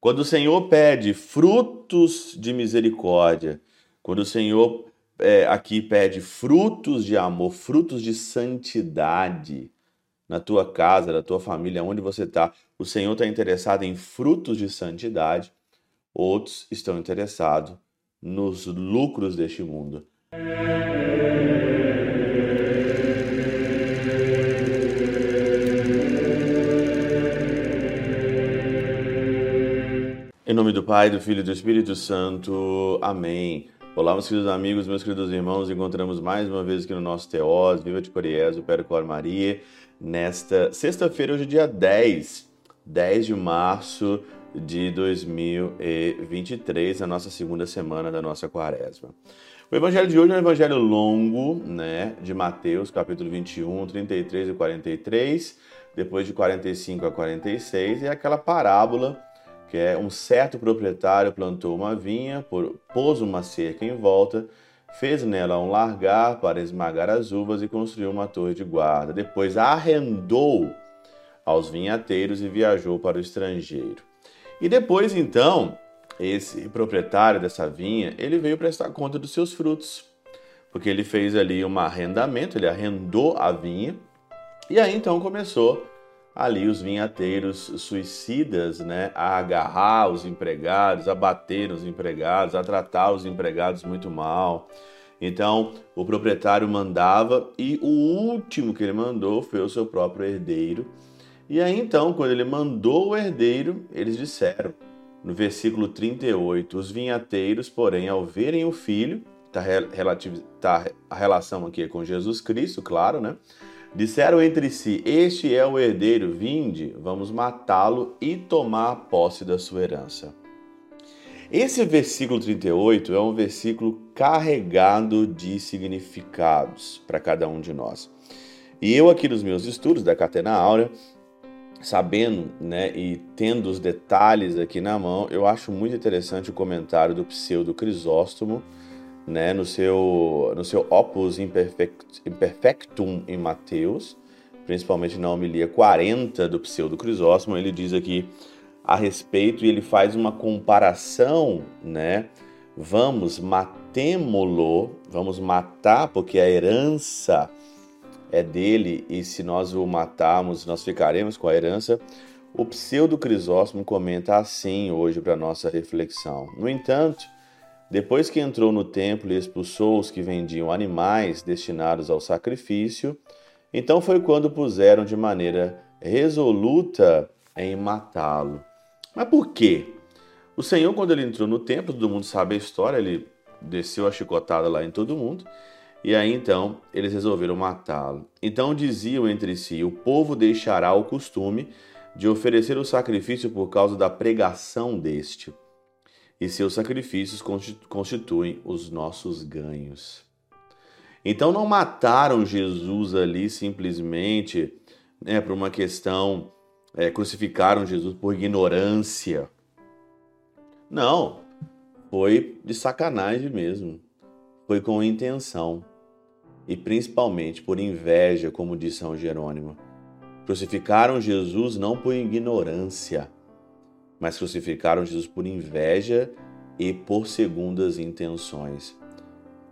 Quando o Senhor pede frutos de misericórdia, quando o Senhor é, aqui pede frutos de amor, frutos de santidade na tua casa, na tua família, onde você está, o Senhor está interessado em frutos de santidade, outros estão interessados nos lucros deste mundo. Em nome do Pai, do Filho e do Espírito Santo. Amém. Olá, meus queridos amigos, meus queridos irmãos. Encontramos mais uma vez aqui no nosso Teós, Viva de Coriés, o Percor Maria, nesta sexta-feira, hoje dia 10, 10 de março de 2023, a nossa segunda semana da nossa quaresma. O evangelho de hoje é um evangelho longo, né, de Mateus, capítulo 21, 33 e 43, depois de 45 a 46, e é aquela parábola que é um certo proprietário plantou uma vinha, pôs uma cerca em volta, fez nela um largar para esmagar as uvas e construiu uma torre de guarda. Depois arrendou aos vinhateiros e viajou para o estrangeiro. E depois então, esse proprietário dessa vinha, ele veio prestar conta dos seus frutos, porque ele fez ali um arrendamento, ele arrendou a vinha, e aí então começou ali os vinhateiros suicidas, né, a agarrar os empregados, a bater nos empregados, a tratar os empregados muito mal. Então, o proprietário mandava e o último que ele mandou foi o seu próprio herdeiro. E aí então, quando ele mandou o herdeiro, eles disseram, no versículo 38, os vinhateiros, porém, ao verem o filho, tá, tá a relação aqui é com Jesus Cristo, claro, né? Disseram entre si: Este é o herdeiro, vinde, vamos matá-lo e tomar posse da sua herança. Esse versículo 38 é um versículo carregado de significados para cada um de nós. E eu, aqui nos meus estudos da Catena Áurea, sabendo né, e tendo os detalhes aqui na mão, eu acho muito interessante o comentário do pseudo Crisóstomo né, no, seu, no seu Opus Imperfectum em Mateus, principalmente na homilia 40 do Pseudo Crisóstomo, ele diz aqui a respeito e ele faz uma comparação, né? Vamos matemo-lo, vamos matar porque a herança é dele e se nós o matarmos, nós ficaremos com a herança. O Pseudo Crisóstomo comenta assim hoje para nossa reflexão. No entanto, depois que entrou no templo e expulsou os que vendiam animais destinados ao sacrifício, então foi quando puseram de maneira resoluta em matá-lo. Mas por quê? O Senhor, quando ele entrou no templo, todo mundo sabe a história, ele desceu a chicotada lá em todo mundo, e aí então eles resolveram matá-lo. Então diziam entre si: o povo deixará o costume de oferecer o sacrifício por causa da pregação deste e seus sacrifícios constituem os nossos ganhos. Então não mataram Jesus ali simplesmente né, por uma questão, é, crucificaram Jesus por ignorância. Não, foi de sacanagem mesmo. Foi com intenção. E principalmente por inveja, como diz São Jerônimo. Crucificaram Jesus não por ignorância, mas crucificaram Jesus por inveja e por segundas intenções.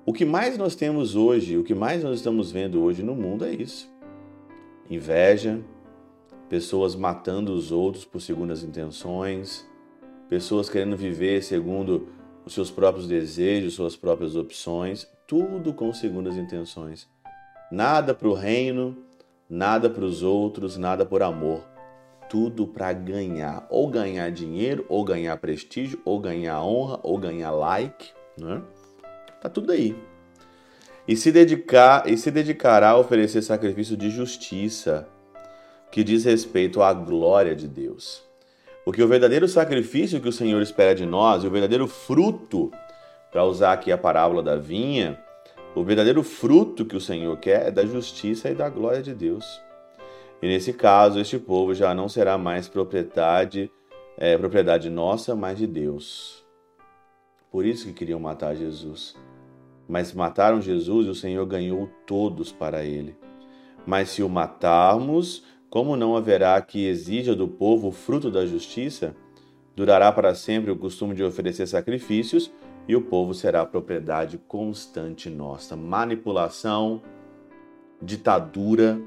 O que mais nós temos hoje, o que mais nós estamos vendo hoje no mundo é isso: inveja, pessoas matando os outros por segundas intenções, pessoas querendo viver segundo os seus próprios desejos, suas próprias opções, tudo com segundas intenções. Nada para o reino, nada para os outros, nada por amor tudo para ganhar, ou ganhar dinheiro, ou ganhar prestígio, ou ganhar honra, ou ganhar like, né? Tá tudo aí. E se dedicar e se dedicará a oferecer sacrifício de justiça, que diz respeito à glória de Deus. Porque o verdadeiro sacrifício que o Senhor espera de nós, o verdadeiro fruto, para usar aqui a parábola da vinha, o verdadeiro fruto que o Senhor quer é da justiça e da glória de Deus. E nesse caso, este povo já não será mais propriedade, é, propriedade nossa, mas de Deus. Por isso que queriam matar Jesus. Mas mataram Jesus e o Senhor ganhou todos para ele. Mas se o matarmos, como não haverá que exija do povo o fruto da justiça? Durará para sempre o costume de oferecer sacrifícios e o povo será propriedade constante nossa. Manipulação, ditadura,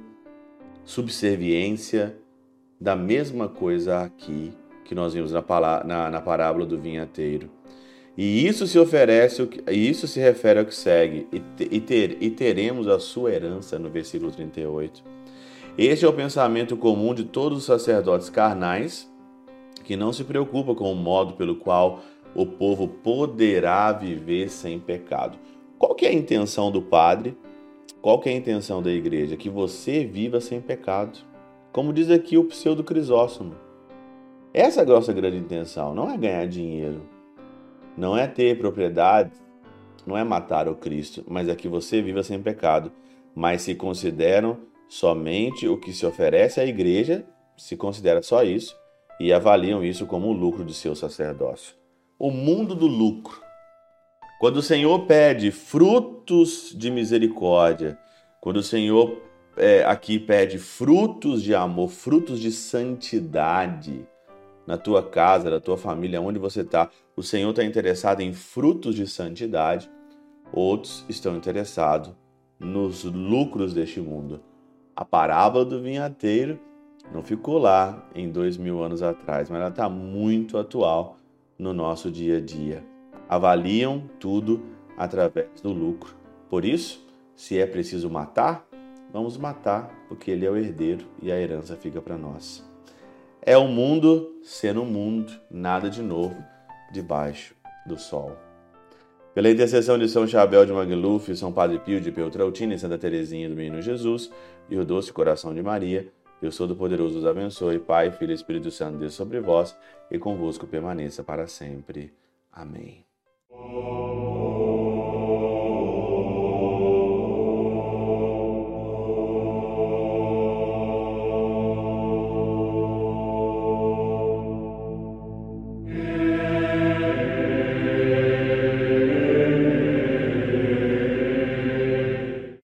subserviência, da mesma coisa aqui que nós vimos na, na, na parábola do vinhateiro. E isso se oferece, isso se refere ao que segue, e, e, ter, e teremos a sua herança no versículo 38. Este é o pensamento comum de todos os sacerdotes carnais, que não se preocupam com o modo pelo qual o povo poderá viver sem pecado. Qual que é a intenção do padre? Qual é a intenção da igreja? Que você viva sem pecado. Como diz aqui o pseudo Crisóstomo. Essa é a nossa grande intenção, não é ganhar dinheiro, não é ter propriedade, não é matar o Cristo, mas é que você viva sem pecado. Mas se consideram somente o que se oferece à igreja, se considera só isso, e avaliam isso como o lucro de seu sacerdócio o mundo do lucro. Quando o Senhor pede frutos de misericórdia, quando o Senhor é, aqui pede frutos de amor, frutos de santidade na tua casa, na tua família, onde você está, o Senhor está interessado em frutos de santidade, outros estão interessados nos lucros deste mundo. A parábola do vinhateiro não ficou lá em dois mil anos atrás, mas ela está muito atual no nosso dia a dia. Avaliam tudo através do lucro. Por isso, se é preciso matar, vamos matar, porque ele é o herdeiro e a herança fica para nós. É o mundo sendo o mundo, nada de novo debaixo do sol. Pela intercessão de São Chabel de Magluf, São Padre Pio de Peltrautina e Santa Teresinha do Menino Jesus e o doce coração de Maria, Deus Todo-Poderoso os abençoe, Pai, Filho e Espírito Santo, Deus sobre vós e convosco permaneça para sempre. Amém.